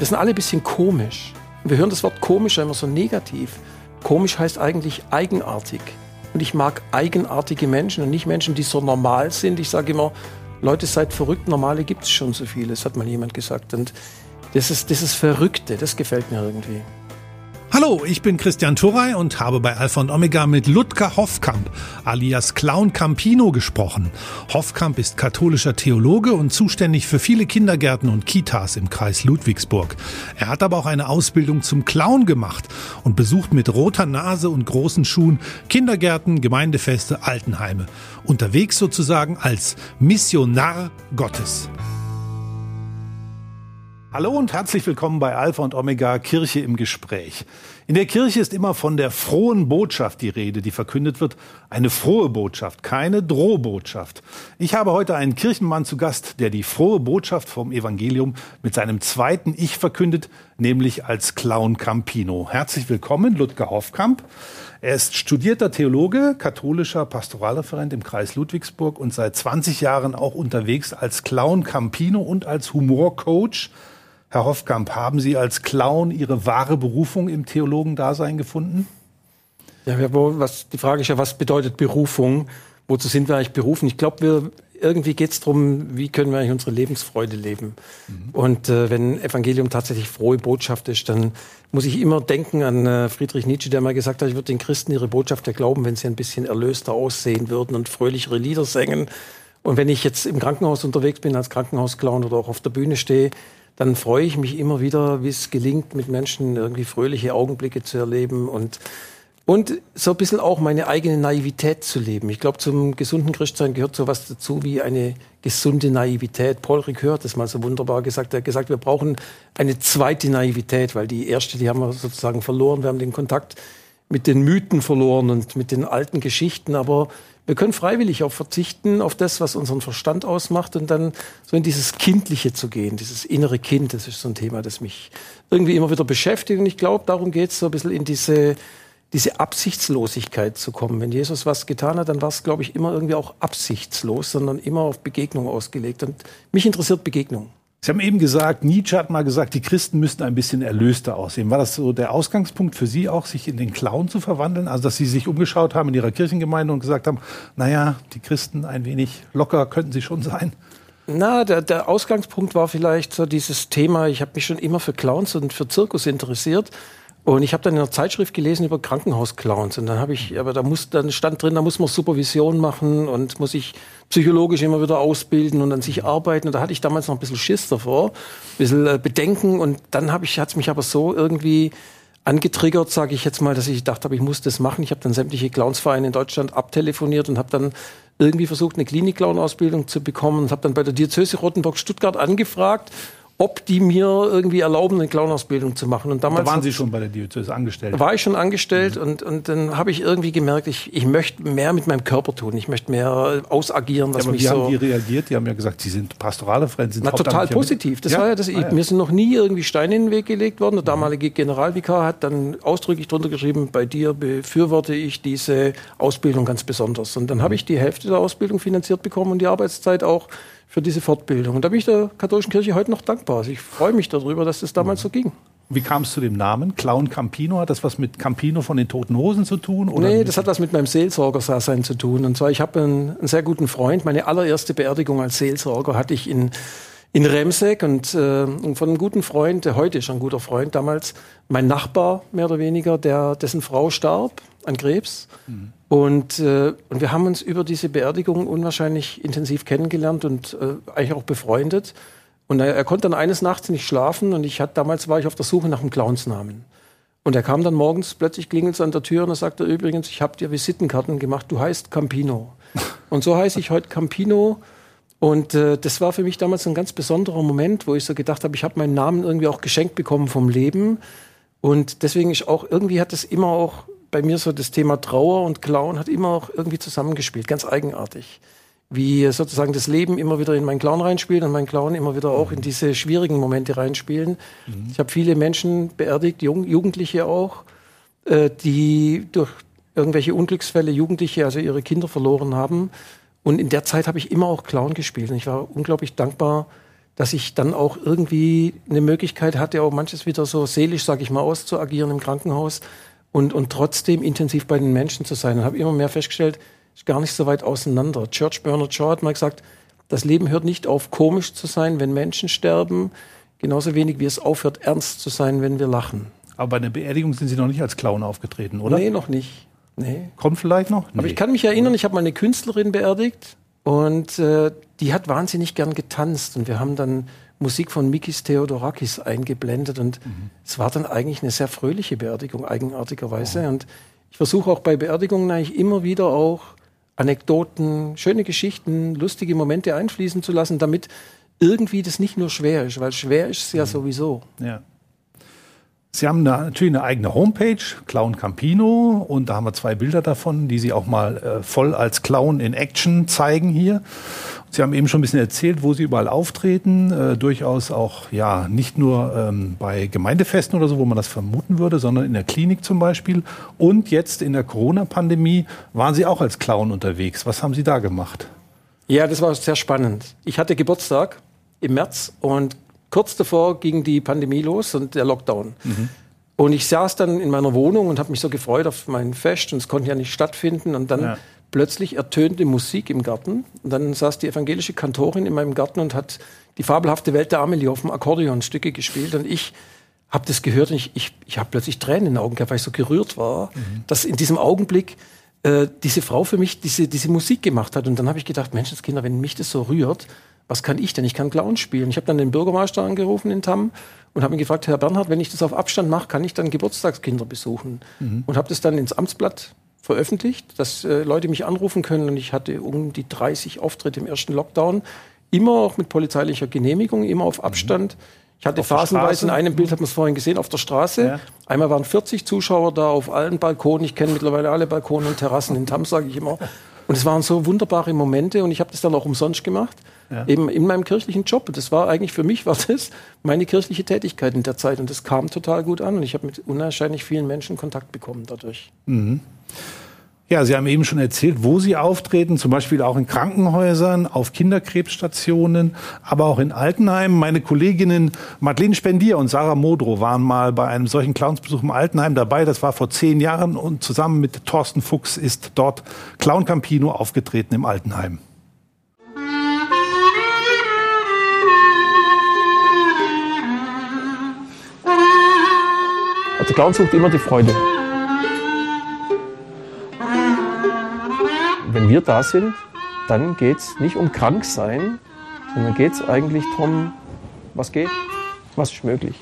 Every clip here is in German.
Wir sind alle ein bisschen komisch. Wir hören das Wort komisch immer so negativ. Komisch heißt eigentlich eigenartig. Und ich mag eigenartige Menschen und nicht Menschen, die so normal sind. Ich sage immer, Leute, seid verrückt, normale gibt es schon so viele, das hat mal jemand gesagt. Und das ist, das ist Verrückte, das gefällt mir irgendwie. Hallo, ich bin Christian Turrey und habe bei Alpha und Omega mit Ludger Hoffkamp alias Clown Campino gesprochen. Hoffkamp ist katholischer Theologe und zuständig für viele Kindergärten und Kitas im Kreis Ludwigsburg. Er hat aber auch eine Ausbildung zum Clown gemacht und besucht mit roter Nase und großen Schuhen Kindergärten, Gemeindefeste, Altenheime. Unterwegs sozusagen als Missionar Gottes. Hallo und herzlich willkommen bei Alpha und Omega Kirche im Gespräch. In der Kirche ist immer von der frohen Botschaft die Rede, die verkündet wird. Eine frohe Botschaft, keine Drohbotschaft. Ich habe heute einen Kirchenmann zu Gast, der die frohe Botschaft vom Evangelium mit seinem zweiten Ich verkündet, nämlich als Clown Campino. Herzlich willkommen, Ludger Hoffkamp. Er ist studierter Theologe, katholischer Pastoralreferent im Kreis Ludwigsburg und seit 20 Jahren auch unterwegs als Clown Campino und als Humorcoach Herr Hoffkamp, haben Sie als Clown Ihre wahre Berufung im Theologendasein gefunden? Ja, was, die Frage ist ja, was bedeutet Berufung? Wozu sind wir eigentlich berufen? Ich glaube, wir irgendwie geht es darum, wie können wir eigentlich unsere Lebensfreude leben. Mhm. Und äh, wenn Evangelium tatsächlich frohe Botschaft ist, dann muss ich immer denken an äh, Friedrich Nietzsche, der mal gesagt hat, ich würde den Christen ihre Botschaft erglauben, wenn sie ein bisschen erlöster aussehen würden und fröhlichere Lieder singen. Und wenn ich jetzt im Krankenhaus unterwegs bin als Krankenhausclown oder auch auf der Bühne stehe, dann freue ich mich immer wieder, wie es gelingt, mit Menschen irgendwie fröhliche Augenblicke zu erleben und und so ein bisschen auch meine eigene Naivität zu leben. Ich glaube, zum gesunden Christsein gehört sowas dazu wie eine gesunde Naivität. Paul Ricoeur hat das mal so wunderbar gesagt. Er hat gesagt, wir brauchen eine zweite Naivität, weil die erste, die haben wir sozusagen verloren. Wir haben den Kontakt mit den Mythen verloren und mit den alten Geschichten. Aber wir können freiwillig auch verzichten auf das, was unseren Verstand ausmacht und dann so in dieses Kindliche zu gehen, dieses innere Kind. Das ist so ein Thema, das mich irgendwie immer wieder beschäftigt. Und ich glaube, darum geht es so ein bisschen in diese, diese Absichtslosigkeit zu kommen. Wenn Jesus was getan hat, dann war es, glaube ich, immer irgendwie auch absichtslos, sondern immer auf Begegnung ausgelegt. Und mich interessiert Begegnung. Sie haben eben gesagt, Nietzsche hat mal gesagt, die Christen müssten ein bisschen erlöster aussehen. War das so der Ausgangspunkt für Sie auch, sich in den Clown zu verwandeln? Also, dass Sie sich umgeschaut haben in Ihrer Kirchengemeinde und gesagt haben, naja, die Christen ein wenig locker könnten sie schon sein? Na, der, der Ausgangspunkt war vielleicht so dieses Thema, ich habe mich schon immer für Clowns und für Zirkus interessiert und ich habe dann in einer Zeitschrift gelesen über Krankenhausclowns und dann habe ich, aber da muss, dann stand drin, da muss man Supervision machen und muss sich psychologisch immer wieder ausbilden und an sich arbeiten. Und da hatte ich damals noch ein bisschen Schiss davor, ein bisschen äh, Bedenken und dann habe ich, hat's mich aber so irgendwie angetriggert, sage ich jetzt mal, dass ich gedacht habe, ich muss das machen. Ich habe dann sämtliche Clownsvereine in Deutschland abtelefoniert und habe dann irgendwie versucht, eine Klinik-Clown-Ausbildung zu bekommen und habe dann bei der Diözese Rottenburg Stuttgart angefragt ob die mir irgendwie erlauben, eine Clownausbildung zu machen. Und damals da waren Sie schon bei der Diözese angestellt? War ich schon angestellt mhm. und, und dann habe ich irgendwie gemerkt, ich, ich möchte mehr mit meinem Körper tun. Ich möchte mehr ausagieren, was ja, aber mich wie so... haben die reagiert? Die haben ja gesagt, Sie sind pastorale Freund, sind Na, total positiv. Das ja? war ja das, ah, ja. mir sind noch nie irgendwie Steine in den Weg gelegt worden. Der damalige Generalvikar hat dann ausdrücklich drunter geschrieben, bei dir befürworte ich diese Ausbildung ganz besonders. Und dann mhm. habe ich die Hälfte der Ausbildung finanziert bekommen und die Arbeitszeit auch für diese Fortbildung. Und da bin ich der katholischen Kirche heute noch dankbar. Also ich freue mich darüber, dass das damals mhm. so ging. Wie kam es zu dem Namen? Clown Campino? Hat das was mit Campino von den Toten Hosen zu tun? Oder nee, das hat was mit meinem Seelsorgersein zu tun. Und zwar, ich habe einen, einen, sehr guten Freund. Meine allererste Beerdigung als Seelsorger hatte ich in, in Remseck und, äh, und von einem guten Freund, der heute ist ein guter Freund, damals mein Nachbar mehr oder weniger, der, dessen Frau starb an Krebs. Mhm. Und, äh, und wir haben uns über diese Beerdigung unwahrscheinlich intensiv kennengelernt und äh, eigentlich auch befreundet. Und er, er konnte dann eines Nachts nicht schlafen und ich hatte, damals war ich auf der Suche nach einem Clownsnamen. Und er kam dann morgens, plötzlich klingelt es an der Tür und er sagte übrigens, ich habe dir Visitenkarten gemacht, du heißt Campino. Und so heiße ich heute Campino. Und äh, das war für mich damals ein ganz besonderer Moment, wo ich so gedacht habe, ich habe meinen Namen irgendwie auch geschenkt bekommen vom Leben. Und deswegen ist auch, irgendwie hat es immer auch bei mir so das Thema Trauer und Clown hat immer auch irgendwie zusammengespielt, ganz eigenartig. Wie sozusagen das Leben immer wieder in meinen Clown reinspielt und mein Clown immer wieder auch in diese schwierigen Momente reinspielen. Mhm. Ich habe viele Menschen beerdigt, Jung, Jugendliche auch, äh, die durch irgendwelche Unglücksfälle Jugendliche, also ihre Kinder verloren haben. Und in der Zeit habe ich immer auch Clown gespielt. Und ich war unglaublich dankbar, dass ich dann auch irgendwie eine Möglichkeit hatte, auch manches wieder so seelisch, sage ich mal, auszuagieren im Krankenhaus und, und trotzdem intensiv bei den Menschen zu sein. Und habe immer mehr festgestellt, ist gar nicht so weit auseinander. Church Bernard Shaw hat mal gesagt, das Leben hört nicht auf, komisch zu sein, wenn Menschen sterben, genauso wenig wie es aufhört, ernst zu sein, wenn wir lachen. Aber bei der Beerdigung sind Sie noch nicht als Clown aufgetreten, oder? Nee, noch nicht. Nee. Kommt vielleicht noch? Aber ich kann mich erinnern, ich habe mal eine Künstlerin beerdigt und äh, die hat wahnsinnig gern getanzt und wir haben dann Musik von Mikis Theodorakis eingeblendet und mhm. es war dann eigentlich eine sehr fröhliche Beerdigung, eigenartigerweise. Oh. Und ich versuche auch bei Beerdigungen eigentlich immer wieder auch Anekdoten, schöne Geschichten, lustige Momente einfließen zu lassen, damit irgendwie das nicht nur schwer ist, weil schwer ist es ja mhm. sowieso. Ja. Sie haben da natürlich eine eigene Homepage, Clown Campino, und da haben wir zwei Bilder davon, die Sie auch mal äh, voll als Clown in Action zeigen hier. Sie haben eben schon ein bisschen erzählt, wo Sie überall auftreten, äh, durchaus auch ja nicht nur ähm, bei Gemeindefesten oder so, wo man das vermuten würde, sondern in der Klinik zum Beispiel. Und jetzt in der Corona-Pandemie waren Sie auch als Clown unterwegs. Was haben Sie da gemacht? Ja, das war sehr spannend. Ich hatte Geburtstag im März und kurz davor ging die Pandemie los und der Lockdown. Mhm. Und ich saß dann in meiner Wohnung und habe mich so gefreut auf mein Fest und es konnte ja nicht stattfinden. Und dann ja. plötzlich ertönte Musik im Garten. Und dann saß die evangelische Kantorin in meinem Garten und hat die fabelhafte Welt der Amelie auf dem Akkordeon Stücke gespielt. Und ich habe das gehört und ich, ich, ich habe plötzlich Tränen in den Augen gehabt, weil ich so gerührt war, mhm. dass in diesem Augenblick äh, diese Frau für mich diese, diese Musik gemacht hat. Und dann habe ich gedacht, Menschenskinder, wenn mich das so rührt, was kann ich denn? Ich kann Clown spielen. Ich habe dann den Bürgermeister angerufen in Tamm und habe ihn gefragt, Herr Bernhard, wenn ich das auf Abstand mache, kann ich dann Geburtstagskinder besuchen? Mhm. Und habe das dann ins Amtsblatt veröffentlicht, dass äh, Leute mich anrufen können. Und ich hatte um die 30 Auftritte im ersten Lockdown, immer auch mit polizeilicher Genehmigung, immer auf Abstand. Mhm. Ich hatte phasenweise in einem Bild, hat man es vorhin gesehen, auf der Straße. Ja. Einmal waren 40 Zuschauer da auf allen Balkonen. Ich kenne mittlerweile alle Balkone und Terrassen in Tamm, sage ich immer. Und es waren so wunderbare Momente und ich habe das dann auch umsonst gemacht ja. eben in meinem kirchlichen Job. Das war eigentlich für mich war das meine kirchliche Tätigkeit in der Zeit und das kam total gut an und ich habe mit unwahrscheinlich vielen Menschen Kontakt bekommen dadurch. Mhm. Ja, Sie haben eben schon erzählt, wo Sie auftreten, zum Beispiel auch in Krankenhäusern, auf Kinderkrebsstationen, aber auch in Altenheimen. Meine Kolleginnen Madeleine Spendier und Sarah Modrow waren mal bei einem solchen Clownsbesuch im Altenheim dabei. Das war vor zehn Jahren und zusammen mit Thorsten Fuchs ist dort Clown Campino aufgetreten im Altenheim. Der Clown sucht immer die Freude. Wenn wir da sind, dann geht es nicht um krank sein, sondern geht es eigentlich darum, was geht, was ist möglich.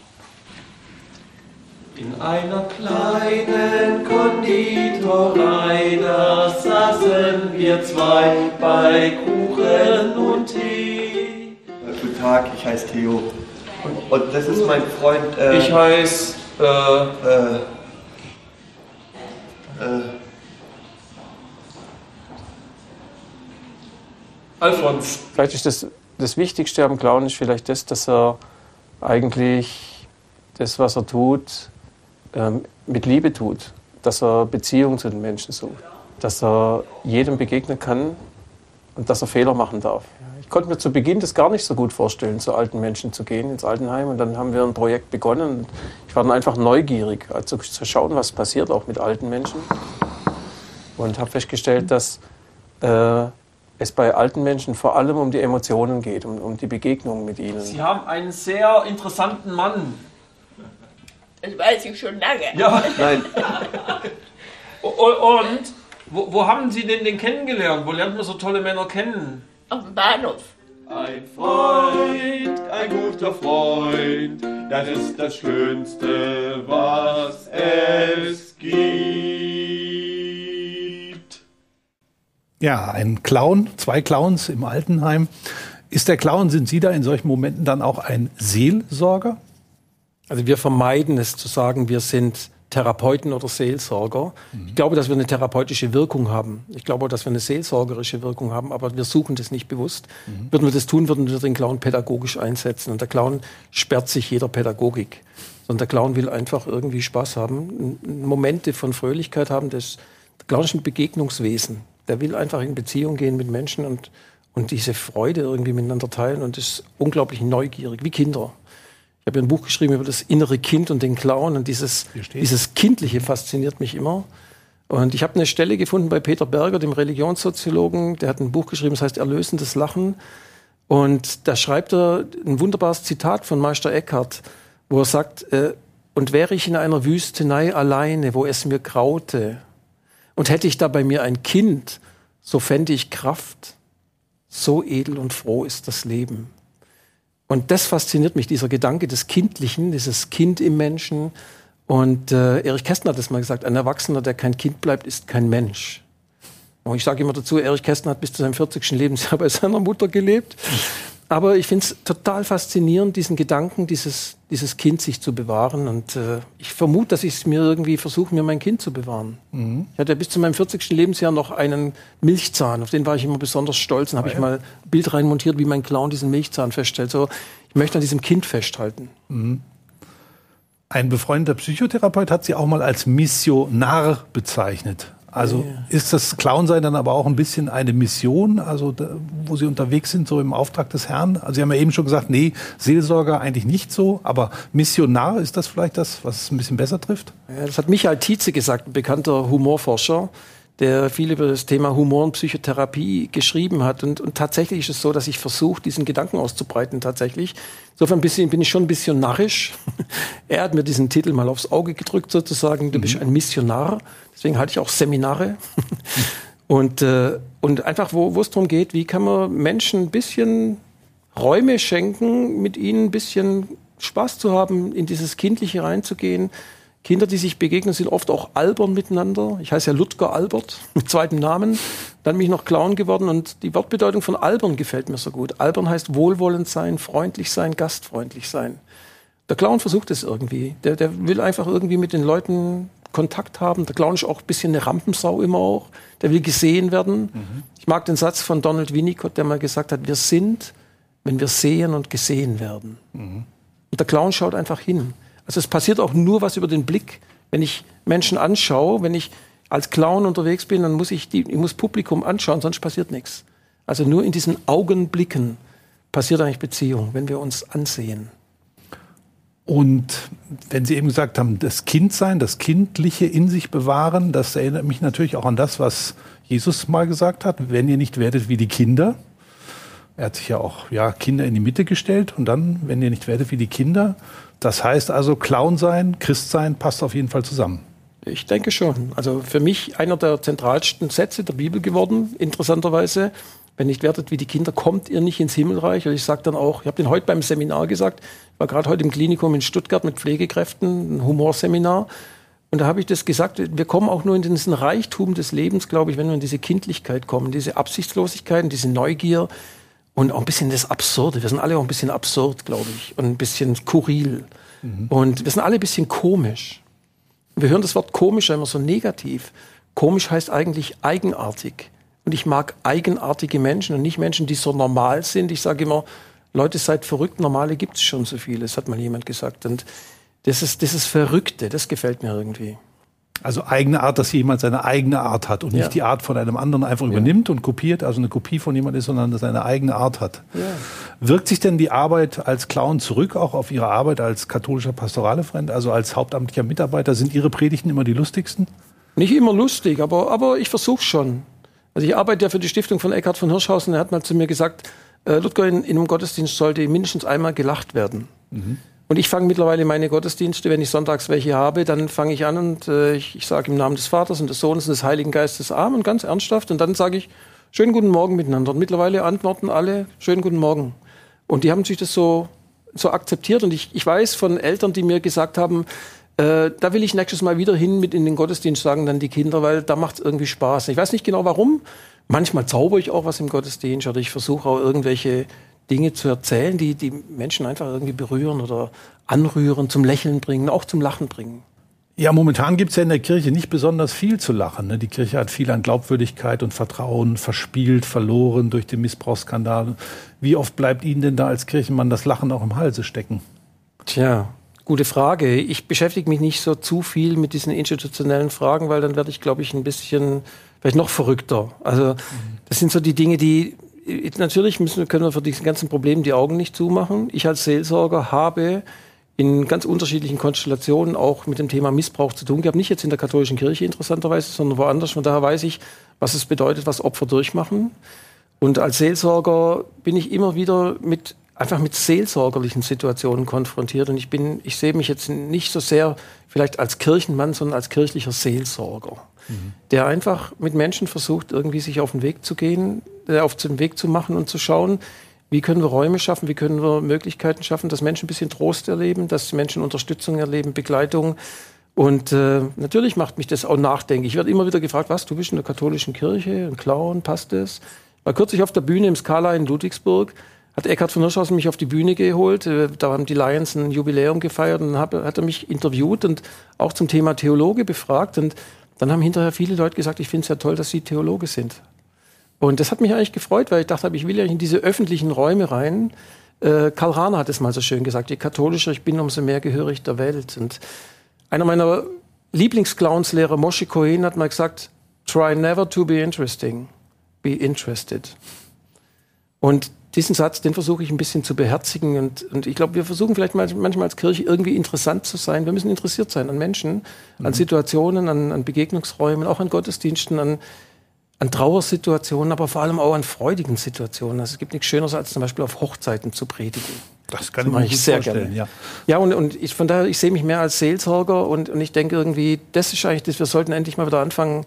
In einer kleinen Konditorei, da saßen wir zwei bei Kuchen und Tee. Guten Tag, ich heiße Theo. Und das ist mein Freund. Äh, ich heiße äh, äh, äh, Alfons. Vielleicht ist das, das Wichtigste am Clown ist vielleicht das, dass er eigentlich das, was er tut, ähm, mit Liebe tut. Dass er Beziehungen zu den Menschen sucht. Dass er jedem begegnen kann und dass er Fehler machen darf. Ich konnte mir zu Beginn das gar nicht so gut vorstellen, zu alten Menschen zu gehen, ins Altenheim. Und dann haben wir ein Projekt begonnen. Ich war dann einfach neugierig, also zu schauen, was passiert auch mit alten Menschen. Und habe festgestellt, dass äh, es bei alten Menschen vor allem um die Emotionen geht, um, um die Begegnung mit ihnen. Sie haben einen sehr interessanten Mann. Das weiß ich schon lange. Ja. Nein. Und wo, wo haben Sie denn den kennengelernt? Wo lernt man so tolle Männer kennen? Auf dem Bahnhof. Ein Freund, ein guter Freund, das ist das Schönste, was es gibt. Ja, ein Clown, zwei Clowns im Altenheim. Ist der Clown, sind Sie da in solchen Momenten dann auch ein Seelsorger? Also wir vermeiden es zu sagen, wir sind Therapeuten oder Seelsorger. Mhm. Ich glaube, dass wir eine therapeutische Wirkung haben. Ich glaube, dass wir eine seelsorgerische Wirkung haben, aber wir suchen das nicht bewusst. Mhm. Würden wir das tun, würden wir den Clown pädagogisch einsetzen. Und der Clown sperrt sich jeder Pädagogik. Sondern der Clown will einfach irgendwie Spaß haben, Momente von Fröhlichkeit haben. Das, der Clown ist ein Begegnungswesen. Der will einfach in Beziehung gehen mit Menschen und und diese Freude irgendwie miteinander teilen und ist unglaublich neugierig, wie Kinder. Ich habe ja ein Buch geschrieben über das innere Kind und den Clown und dieses, dieses Kindliche fasziniert mich immer. Und ich habe eine Stelle gefunden bei Peter Berger, dem Religionssoziologen, der hat ein Buch geschrieben, das heißt Erlösendes Lachen. Und da schreibt er ein wunderbares Zitat von Meister Eckhart, wo er sagt, äh, und wäre ich in einer Wüstenei alleine, wo es mir graute, und hätte ich da bei mir ein Kind, so fände ich Kraft. So edel und froh ist das Leben. Und das fasziniert mich, dieser Gedanke des Kindlichen, dieses Kind im Menschen. Und äh, Erich Kästner hat das mal gesagt, ein Erwachsener, der kein Kind bleibt, ist kein Mensch. Und ich sage immer dazu, Erich Kästner hat bis zu seinem 40. Lebensjahr bei seiner Mutter gelebt. Aber ich finde es total faszinierend, diesen Gedanken, dieses, dieses Kind sich zu bewahren. Und äh, ich vermute, dass ich es mir irgendwie versuche, mir mein Kind zu bewahren. Mhm. Ich hatte bis zu meinem 40. Lebensjahr noch einen Milchzahn, auf den war ich immer besonders stolz. Dann habe ah, ich mal ein Bild reinmontiert, wie mein Clown diesen Milchzahn feststellt. So, ich möchte an diesem Kind festhalten. Mhm. Ein befreundeter Psychotherapeut hat sie auch mal als Missionar bezeichnet. Also ja. ist das Clownsein dann aber auch ein bisschen eine Mission, also da, wo Sie unterwegs sind, so im Auftrag des Herrn? Also Sie haben ja eben schon gesagt, nee, Seelsorger eigentlich nicht so, aber Missionar, ist das vielleicht das, was es ein bisschen besser trifft? Ja, das hat Michael Tietze gesagt, ein bekannter Humorforscher der viel über das Thema Humor und Psychotherapie geschrieben hat. Und, und tatsächlich ist es so, dass ich versuche, diesen Gedanken auszubreiten tatsächlich. Insofern bisschen, bin ich schon ein bisschen narrisch. er hat mir diesen Titel mal aufs Auge gedrückt sozusagen. Du mhm. bist ein Missionar. Deswegen halte ich auch Seminare. und, äh, und einfach, wo, wo es darum geht, wie kann man Menschen ein bisschen Räume schenken, mit ihnen ein bisschen Spaß zu haben, in dieses Kindliche reinzugehen, Kinder, die sich begegnen, sind oft auch albern miteinander. Ich heiße ja Ludger Albert mit zweitem Namen. Dann bin ich noch Clown geworden und die Wortbedeutung von albern gefällt mir so gut. Albern heißt wohlwollend sein, freundlich sein, gastfreundlich sein. Der Clown versucht es irgendwie. Der, der will einfach irgendwie mit den Leuten Kontakt haben. Der Clown ist auch ein bisschen eine Rampensau immer auch. Der will gesehen werden. Mhm. Ich mag den Satz von Donald Winnicott, der mal gesagt hat, wir sind, wenn wir sehen und gesehen werden. Mhm. Und der Clown schaut einfach hin. Also es passiert auch nur was über den Blick. Wenn ich Menschen anschaue, wenn ich als Clown unterwegs bin, dann muss ich, die, ich muss Publikum anschauen, sonst passiert nichts. Also nur in diesen Augenblicken passiert eigentlich Beziehung, wenn wir uns ansehen. Und wenn Sie eben gesagt haben, das Kindsein, das Kindliche in sich bewahren, das erinnert mich natürlich auch an das, was Jesus mal gesagt hat, wenn ihr nicht werdet wie die Kinder. Er hat sich ja auch ja, Kinder in die Mitte gestellt und dann, wenn ihr nicht werdet wie die Kinder, das heißt also, Clown sein, Christ sein passt auf jeden Fall zusammen. Ich denke schon. Also für mich einer der zentralsten Sätze der Bibel geworden, interessanterweise. Wenn nicht werdet wie die Kinder, kommt ihr nicht ins Himmelreich. Und ich sage dann auch, ich habe den heute beim Seminar gesagt, ich war gerade heute im Klinikum in Stuttgart mit Pflegekräften, ein Humorseminar. Und da habe ich das gesagt, wir kommen auch nur in diesen Reichtum des Lebens, glaube ich, wenn wir in diese Kindlichkeit kommen, diese Absichtslosigkeit, diese Neugier, und auch ein bisschen das Absurde. Wir sind alle auch ein bisschen absurd, glaube ich, und ein bisschen skurril. Mhm. Und wir sind alle ein bisschen komisch. Wir hören das Wort komisch immer so negativ. Komisch heißt eigentlich eigenartig. Und ich mag eigenartige Menschen und nicht Menschen, die so normal sind. Ich sage immer, Leute, seid verrückt, normale gibt es schon so viele. Das hat mal jemand gesagt. Und das ist, das ist Verrückte, das gefällt mir irgendwie. Also eigene Art, dass jemand seine eigene Art hat und ja. nicht die Art von einem anderen einfach ja. übernimmt und kopiert, also eine Kopie von jemand ist, sondern dass er eine eigene Art hat. Ja. Wirkt sich denn die Arbeit als Clown zurück auch auf Ihre Arbeit als katholischer Pastoralefreund, also als hauptamtlicher Mitarbeiter? Sind Ihre Predigten immer die lustigsten? Nicht immer lustig, aber, aber ich versuche schon. Also ich arbeite ja für die Stiftung von Eckhard von Hirschhausen. Er hat mal zu mir gesagt, äh, Ludger, in, in einem Gottesdienst sollte mindestens einmal gelacht werden. Mhm. Und ich fange mittlerweile meine Gottesdienste, wenn ich sonntags welche habe, dann fange ich an und äh, ich, ich sage im Namen des Vaters und des Sohnes und des Heiligen Geistes Amen, ganz ernsthaft. Und dann sage ich, schönen guten Morgen miteinander. Und mittlerweile antworten alle, schönen guten Morgen. Und die haben sich das so, so akzeptiert. Und ich, ich weiß von Eltern, die mir gesagt haben, äh, da will ich nächstes Mal wieder hin mit in den Gottesdienst, sagen dann die Kinder, weil da macht es irgendwie Spaß. Ich weiß nicht genau warum. Manchmal zauber ich auch was im Gottesdienst oder ich versuche auch irgendwelche Dinge zu erzählen, die die Menschen einfach irgendwie berühren oder anrühren, zum Lächeln bringen, auch zum Lachen bringen. Ja, momentan gibt es ja in der Kirche nicht besonders viel zu lachen. Ne? Die Kirche hat viel an Glaubwürdigkeit und Vertrauen verspielt, verloren durch den Missbrauchsskandal. Wie oft bleibt Ihnen denn da als Kirchenmann das Lachen auch im Halse stecken? Tja, gute Frage. Ich beschäftige mich nicht so zu viel mit diesen institutionellen Fragen, weil dann werde ich, glaube ich, ein bisschen vielleicht noch verrückter. Also das sind so die Dinge, die natürlich müssen, können wir für diese ganzen Probleme die Augen nicht zumachen. Ich als Seelsorger habe in ganz unterschiedlichen Konstellationen auch mit dem Thema Missbrauch zu tun gehabt. Nicht jetzt in der katholischen Kirche interessanterweise, sondern woanders. Von daher weiß ich, was es bedeutet, was Opfer durchmachen. Und als Seelsorger bin ich immer wieder mit einfach mit seelsorgerlichen Situationen konfrontiert. Und ich bin, ich sehe mich jetzt nicht so sehr vielleicht als Kirchenmann, sondern als kirchlicher Seelsorger, mhm. der einfach mit Menschen versucht, irgendwie sich auf den Weg zu gehen, äh, auf den Weg zu machen und zu schauen, wie können wir Räume schaffen? Wie können wir Möglichkeiten schaffen, dass Menschen ein bisschen Trost erleben, dass Menschen Unterstützung erleben, Begleitung? Und äh, natürlich macht mich das auch nachdenklich. Ich werde immer wieder gefragt, was, du bist in der katholischen Kirche, ein Clown, passt das? War kürzlich auf der Bühne im Skala in Ludwigsburg, hat Eckhard von Hirschhausen mich auf die Bühne geholt. Äh, da haben die Lions ein Jubiläum gefeiert und hat, hat er mich interviewt und auch zum Thema Theologe befragt. Und dann haben hinterher viele Leute gesagt, ich finde es ja toll, dass Sie Theologe sind. Und das hat mich eigentlich gefreut, weil ich dachte, ich will ja in diese öffentlichen Räume rein. Äh, Karl Rahner hat es mal so schön gesagt, je katholischer ich bin, umso mehr gehöre ich der Welt. Und einer meiner Lieblingsclownslehrer, Moshe Cohen, hat mal gesagt, try never to be interesting, be interested. Und diesen Satz, den versuche ich ein bisschen zu beherzigen. Und, und ich glaube, wir versuchen vielleicht manchmal als Kirche irgendwie interessant zu sein. Wir müssen interessiert sein an Menschen, mhm. an Situationen, an, an Begegnungsräumen, auch an Gottesdiensten, an an Trauersituationen, aber vor allem auch an freudigen Situationen. Also es gibt nichts Schöneres, als zum Beispiel auf Hochzeiten zu predigen. Das kann das ich mir sehr vorstellen, gerne. ja. Ja, und, und ich, von daher, ich sehe mich mehr als Seelsorger und, und ich denke irgendwie, das ist eigentlich das, wir sollten endlich mal wieder anfangen,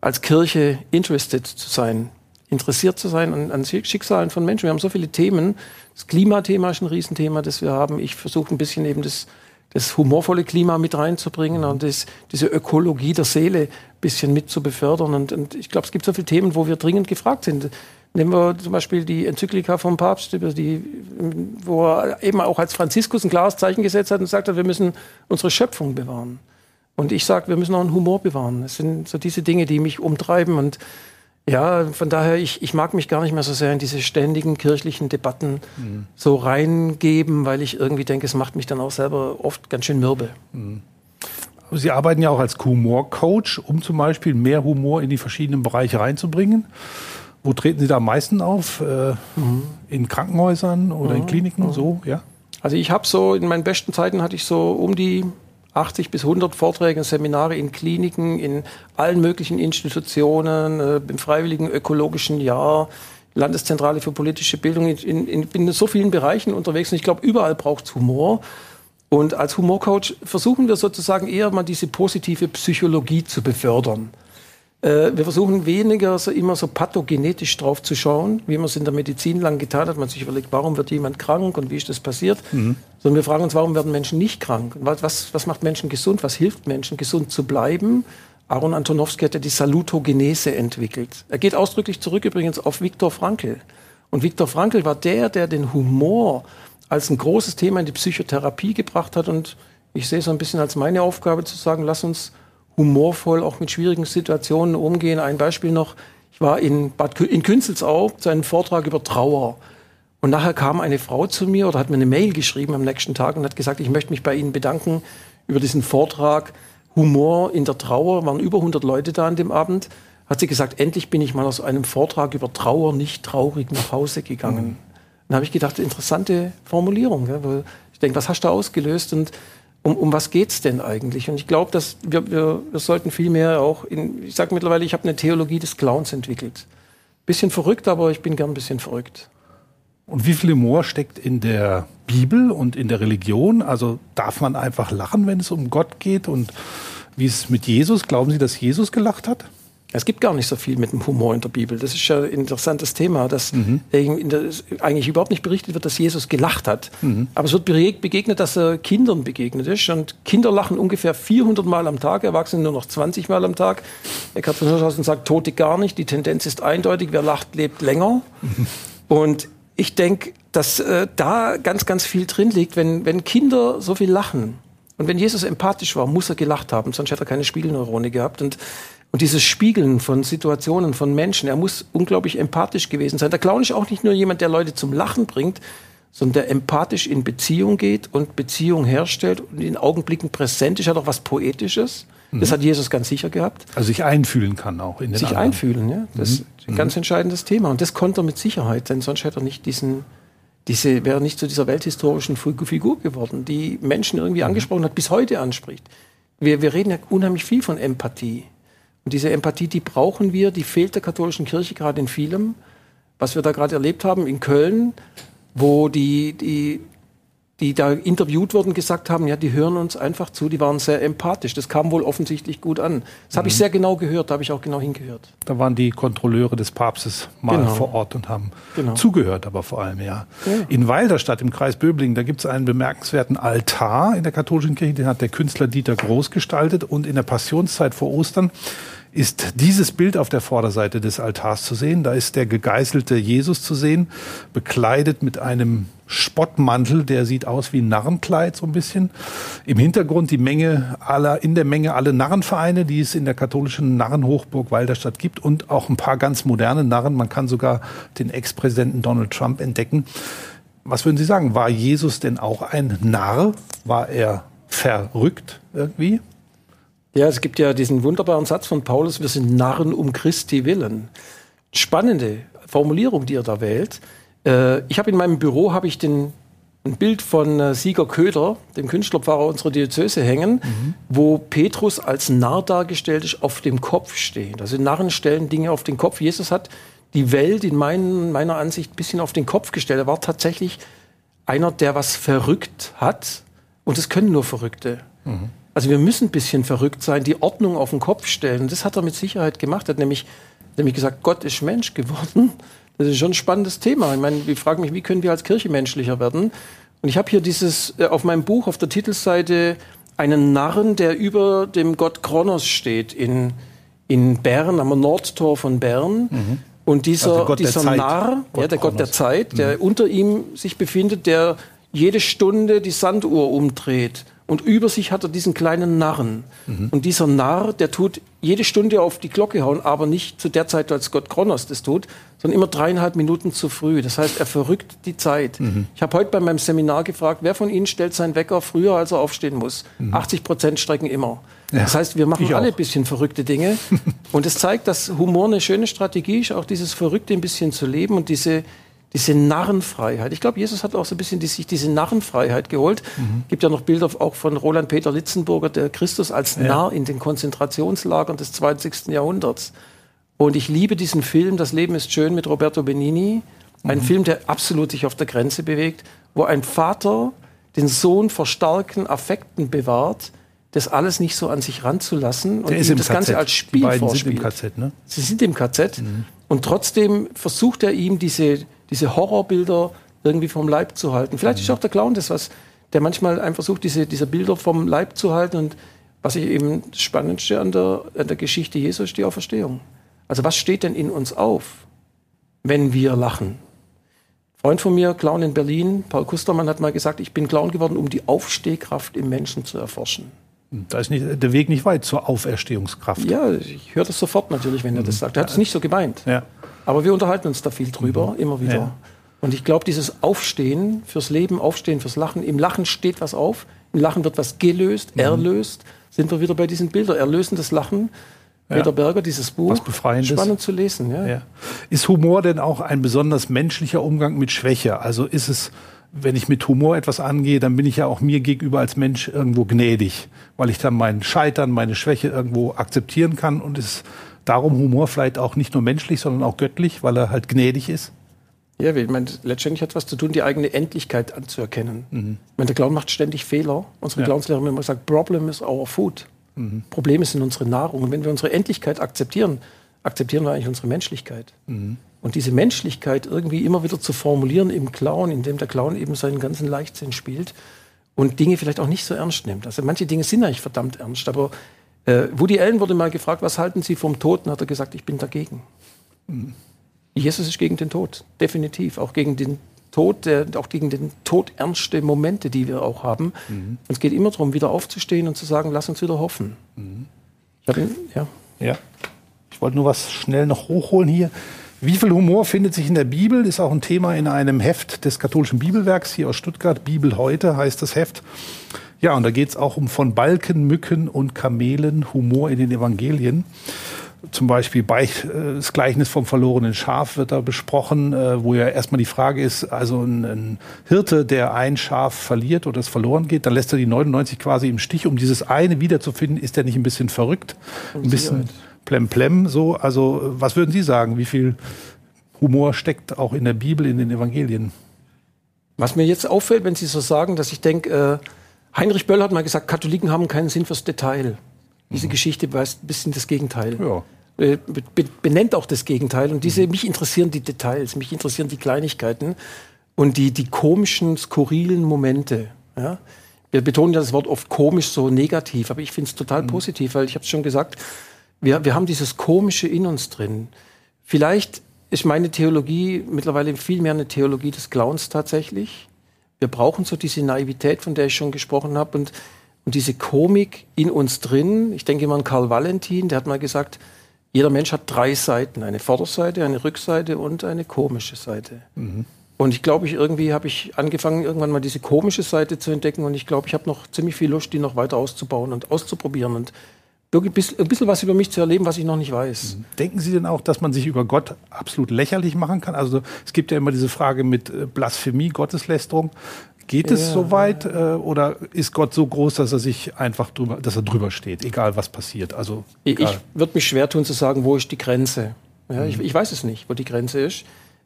als Kirche interested zu sein, interessiert zu sein an, an Schicksalen von Menschen. Wir haben so viele Themen. Das Klimathema ist ein Riesenthema, das wir haben. Ich versuche ein bisschen eben das das humorvolle Klima mit reinzubringen und das, diese Ökologie der Seele ein bisschen mit zu befördern. Und, und ich glaube, es gibt so viele Themen, wo wir dringend gefragt sind. Nehmen wir zum Beispiel die Enzyklika vom Papst, die, wo er eben auch als Franziskus ein klares Zeichen gesetzt hat und sagt hat, wir müssen unsere Schöpfung bewahren. Und ich sage, wir müssen auch einen Humor bewahren. Das sind so diese Dinge, die mich umtreiben. Und ja, von daher, ich, ich mag mich gar nicht mehr so sehr in diese ständigen kirchlichen Debatten mhm. so reingeben, weil ich irgendwie denke, es macht mich dann auch selber oft ganz schön mürbe. Mhm. Sie arbeiten ja auch als Humorcoach, um zum Beispiel mehr Humor in die verschiedenen Bereiche reinzubringen. Wo treten Sie da am meisten auf? Äh, mhm. In Krankenhäusern oder in mhm. Kliniken? So, ja? Also ich habe so, in meinen besten Zeiten hatte ich so um die 80 bis 100 Vorträge und Seminare in Kliniken, in allen möglichen Institutionen, äh, im freiwilligen ökologischen Jahr, Landeszentrale für politische Bildung. Ich in, in, in so vielen Bereichen unterwegs und ich glaube, überall braucht es Humor. Und als Humorcoach versuchen wir sozusagen eher mal diese positive Psychologie zu befördern. Äh, wir versuchen weniger so immer so pathogenetisch drauf zu schauen, wie man es in der Medizin lang getan hat. Man sich überlegt, warum wird jemand krank und wie ist das passiert? Mhm. Sondern wir fragen uns, warum werden Menschen nicht krank? Was, was macht Menschen gesund? Was hilft Menschen, gesund zu bleiben? Aaron Antonowski hat ja die Salutogenese entwickelt. Er geht ausdrücklich zurück übrigens auf Viktor Frankl. Und Viktor Frankl war der, der den Humor als ein großes Thema in die Psychotherapie gebracht hat. Und ich sehe es so ein bisschen als meine Aufgabe zu sagen, lass uns humorvoll auch mit schwierigen Situationen umgehen. Ein Beispiel noch, ich war in Bad in Künzelsau zu einem Vortrag über Trauer. Und nachher kam eine Frau zu mir oder hat mir eine Mail geschrieben am nächsten Tag und hat gesagt, ich möchte mich bei Ihnen bedanken über diesen Vortrag Humor in der Trauer. Waren über 100 Leute da an dem Abend. Hat sie gesagt, endlich bin ich mal aus einem Vortrag über Trauer nicht traurig nach Hause gegangen. Mhm. Dann habe ich gedacht, interessante Formulierung. Weil ich denke, was hast du ausgelöst? Und um, um was geht's denn eigentlich? Und ich glaube, dass wir, wir, wir sollten viel mehr auch in, ich sage mittlerweile, ich habe eine Theologie des Clowns entwickelt. Bisschen verrückt, aber ich bin gern ein bisschen verrückt. Und wie viel Humor steckt in der Bibel und in der Religion? Also darf man einfach lachen, wenn es um Gott geht? Und wie ist es mit Jesus? Glauben Sie, dass Jesus gelacht hat? Es gibt gar nicht so viel mit dem Humor in der Bibel. Das ist ja ein interessantes Thema, dass mhm. eigentlich überhaupt nicht berichtet wird, dass Jesus gelacht hat. Mhm. Aber es wird begegnet, dass er Kindern begegnet ist. Und Kinder lachen ungefähr 400 Mal am Tag, Erwachsene nur noch 20 Mal am Tag. Eckhard von Hirschhausen sagt, Tote gar nicht. Die Tendenz ist eindeutig, wer lacht, lebt länger. Mhm. Und ich denke, dass äh, da ganz, ganz viel drin liegt, wenn, wenn Kinder so viel lachen. Und wenn Jesus empathisch war, muss er gelacht haben, sonst hätte er keine Spielneurone gehabt. Und und dieses Spiegeln von Situationen, von Menschen, er muss unglaublich empathisch gewesen sein. Der Clown ist auch nicht nur jemand, der Leute zum Lachen bringt, sondern der empathisch in Beziehung geht und Beziehung herstellt und in Augenblicken präsent ist, hat auch was Poetisches. Das hat Jesus ganz sicher gehabt. Also sich einfühlen kann auch in den Sich anderen. einfühlen, ja. Das ist ein ganz entscheidendes Thema. Und das konnte er mit Sicherheit, denn sonst hätte er nicht diesen, diese, wäre nicht zu dieser welthistorischen Figur geworden, die Menschen irgendwie angesprochen hat, bis heute anspricht. Wir, wir reden ja unheimlich viel von Empathie. Und diese Empathie, die brauchen wir, die fehlt der katholischen Kirche gerade in vielem. Was wir da gerade erlebt haben in Köln, wo die, die, die da interviewt wurden, gesagt haben, ja, die hören uns einfach zu, die waren sehr empathisch. Das kam wohl offensichtlich gut an. Das habe ich sehr genau gehört, da habe ich auch genau hingehört. Da waren die Kontrolleure des Papstes mal Genau. vor Ort und haben Genau. zugehört, aber vor allem, ja. Ja. In Walderstadt im Kreis Böblingen, da gibt es einen bemerkenswerten Altar in der katholischen Kirche, den hat der Künstler Dieter Groß gestaltet und in der Passionszeit vor Ostern ist dieses Bild auf der Vorderseite des Altars zu sehen. Da ist der gegeißelte Jesus zu sehen, bekleidet mit einem Spottmantel, der sieht aus wie ein Narrenkleid so ein bisschen. Im Hintergrund die Menge aller, in der Menge alle Narrenvereine, die es in der katholischen Narrenhochburg Walderstadt gibt und auch ein paar ganz moderne Narren. Man kann sogar den Ex-Präsidenten Donald Trump entdecken. Was würden Sie sagen? War Jesus denn auch ein Narr? War er verrückt irgendwie? Ja, es gibt ja diesen wunderbaren Satz von Paulus, wir sind Narren um Christi willen. Spannende Formulierung, die er da wählt. Äh, ich habe in meinem Büro habe ich den, ein Bild von äh, Sieger Köder, dem Künstlerpfarrer unserer Diözese, hängen, wo Petrus als Narr dargestellt ist, auf dem Kopf steht. Also Narren stellen Dinge auf den Kopf. Jesus hat die Welt in meinen, meiner Ansicht ein bisschen auf den Kopf gestellt. Er war tatsächlich einer, der was verrückt hat. Und das können nur Verrückte. Also wir müssen ein bisschen verrückt sein, die Ordnung auf den Kopf stellen. Das hat er mit Sicherheit gemacht. Er hat nämlich, nämlich gesagt, Gott ist Mensch geworden. Das ist schon ein spannendes Thema. Ich meine, ich frage mich, wie können wir als Kirche menschlicher werden? Und ich habe hier dieses äh, auf meinem Buch auf der Titelseite einen Narren, der über dem Gott Kronos steht in, in Bern, am Nordtor von Bern. Und dieser, Also dieser. Narr, Gott ja, der Gott der Kronos. Zeit, der unter ihm sich befindet, der jede Stunde die Sanduhr umdreht. Und über sich hat er diesen kleinen Narren. Und dieser Narr, der tut jede Stunde auf die Glocke hauen, aber nicht zu der Zeit, als Gott Kronos das tut, sondern immer dreieinhalb Minuten zu früh. Das heißt, er verrückt die Zeit. Ich habe heute bei meinem Seminar gefragt, wer von Ihnen stellt seinen Wecker früher, als er aufstehen muss? 80 Prozent strecken immer. Das heißt, wir machen alle ein bisschen verrückte Dinge. und es zeigt, dass Humor eine schöne Strategie ist, auch dieses Verrückte ein bisschen zu leben und diese, diese Narrenfreiheit. Ich glaube, Jesus hat auch so ein bisschen die, sich diese Narrenfreiheit geholt. Gibt ja noch Bilder auch von Roland Peter Litzenburger, der Christus als Narr in den Konzentrationslagern des 20. Jahrhunderts. Und ich liebe diesen Film, Das Leben ist schön, mit Roberto Benini. Ein Film, der absolut sich auf der Grenze bewegt, wo ein Vater den Sohn vor starken Affekten bewahrt, das alles nicht so an sich ranzulassen und Der im das Ganze KZ. als Die Spiel beiden vorspielt. sind im KZ, ne? Sie sind im KZ und trotzdem versucht er ihm diese, diese Horrorbilder irgendwie vom Leib zu halten. Vielleicht ist auch der Clown das, was der manchmal einfach versucht, diese, diese Bilder vom Leib zu halten. Und was ich eben das Spannendste an der, an der Geschichte Jesu ist die Auferstehung. Also was steht denn in uns auf, wenn wir lachen? Freund von mir, Clown in Berlin, Paul Kustermann, hat mal gesagt, ich bin Clown geworden, um die Aufstehkraft im Menschen zu erforschen. Da ist nicht, der Weg nicht weit zur Auferstehungskraft. Ja, ich höre das sofort natürlich, wenn er das sagt. Er hat es nicht so gemeint. Ja. Aber wir unterhalten uns da viel drüber, immer wieder. Ja. Und ich glaube, dieses Aufstehen fürs Leben, Aufstehen fürs Lachen, im Lachen steht was auf, im Lachen wird was gelöst, Mhm. erlöst, sind wir wieder bei diesen Bildern. Erlösendes Lachen, Peter Berger, dieses Buch. Was Befreiendes. Spannend zu lesen, ja. Ja. Ist Humor denn auch ein besonders menschlicher Umgang mit Schwäche? Also ist es, wenn ich mit Humor etwas angehe, dann bin ich ja auch mir gegenüber als Mensch irgendwo gnädig, weil ich dann mein Scheitern, meine Schwäche irgendwo akzeptieren kann und ist darum Humor vielleicht auch nicht nur menschlich, sondern auch göttlich, weil er halt gnädig ist? Ja, ich meine, letztendlich hat es was zu tun, die eigene Endlichkeit anzuerkennen. Ich meine, der Clown macht ständig Fehler. Unsere Ja. Clownslehrerin hat immer gesagt, Problem is our food. Probleme sind unsere Nahrung. Und wenn wir unsere Endlichkeit akzeptieren, akzeptieren wir eigentlich unsere Menschlichkeit. Und diese Menschlichkeit irgendwie immer wieder zu formulieren im Clown, indem der Clown eben seinen ganzen Leichtsinn spielt und Dinge vielleicht auch nicht so ernst nimmt. Also manche Dinge sind eigentlich verdammt ernst, aber äh, Woody Allen wurde mal gefragt, was halten Sie vom Toten? Hat er gesagt, ich bin dagegen. Jesus ist gegen den Tod, definitiv. Auch gegen den Tod, der, auch gegen den Tod ernste Momente, die wir auch haben. Und es geht immer darum, wieder aufzustehen und zu sagen, lass uns wieder hoffen. Ich hab, ihn- ja. Ja. Ich wollte nur was schnell noch hochholen hier. Wie viel Humor findet sich in der Bibel? Ist auch ein Thema in einem Heft des katholischen Bibelwerks hier aus Stuttgart. Bibel heute heißt das Heft. Ja, und da geht es auch um von Balken, Mücken und Kamelen Humor in den Evangelien. Zum Beispiel bei, äh, das Gleichnis vom verlorenen Schaf wird da besprochen, äh, wo ja erstmal die Frage ist, also ein, ein Hirte, der ein Schaf verliert oder es verloren geht, dann lässt er die 99 quasi im Stich, um dieses eine wiederzufinden. Ist der nicht ein bisschen verrückt? Ein bisschen plemplem so. Also was würden Sie sagen? Wie viel Humor steckt auch in der Bibel, in den Evangelien? Was mir jetzt auffällt, wenn Sie so sagen, dass ich denke, äh, Heinrich Böll hat mal gesagt, Katholiken haben keinen Sinn fürs Detail. Diese mhm. Geschichte weiß ein bisschen das Gegenteil. Ja. Äh, be benennt auch das Gegenteil. Und diese, mhm. mich interessieren die Details, mich interessieren die Kleinigkeiten und die, die komischen, skurrilen Momente. Ja? Wir betonen ja das Wort oft komisch so negativ, aber ich finde es total mhm. positiv, weil ich habe es schon gesagt, wir, wir haben dieses Komische in uns drin. Vielleicht ist meine Theologie mittlerweile viel mehr eine Theologie des Clowns tatsächlich. Wir brauchen so diese Naivität, von der ich schon gesprochen habe, und, und diese Komik in uns drin. Ich denke mal an Karl Valentin, der hat mal gesagt, jeder Mensch hat drei Seiten, eine Vorderseite, eine Rückseite und eine komische Seite. Mhm. Und ich glaube, ich irgendwie habe ich angefangen, irgendwann mal diese komische Seite zu entdecken und ich glaube, ich habe noch ziemlich viel Lust, die noch weiter auszubauen und auszuprobieren und ein bisschen was über mich zu erleben, was ich noch nicht weiß. Mhm. Denken Sie denn auch, dass man sich über Gott absolut lächerlich machen kann? Also es gibt ja immer diese Frage mit äh, Blasphemie, Gotteslästerung. Geht es ja. so weit äh, oder ist Gott so groß, dass er sich einfach drüber, dass er drüber steht, egal was passiert? Also egal. ich würde mich schwer tun zu sagen, wo ist die Grenze. Ja, mhm. ich, ich, weiß es nicht, wo die Grenze ist.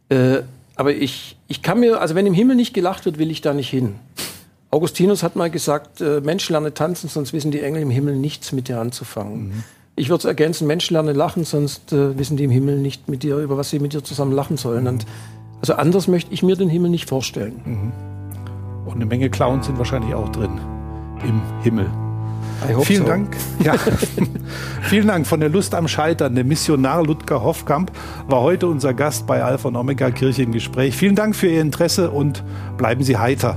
Äh, aber ich, ich kann mir, also wenn im Himmel nicht gelacht wird, will ich da nicht hin. Augustinus hat mal gesagt, äh, Mensch lerne tanzen, sonst wissen die Engel im Himmel nichts mit dir anzufangen. Mhm. Ich würde es ergänzen, Mensch lerne lachen, sonst äh, wissen die im Himmel nicht mit dir, über was sie mit dir zusammen lachen sollen. Mhm. Und also anders möchte ich mir den Himmel nicht vorstellen. Mhm. Und eine Menge Clowns sind wahrscheinlich auch drin im Himmel. Vielen so. Dank. Ja. Vielen Dank von der Lust am Scheitern. Der Missionar Ludger Hoffkamp war heute unser Gast bei Alpha und Omega Kirche im Gespräch. Vielen Dank für Ihr Interesse und bleiben Sie heiter.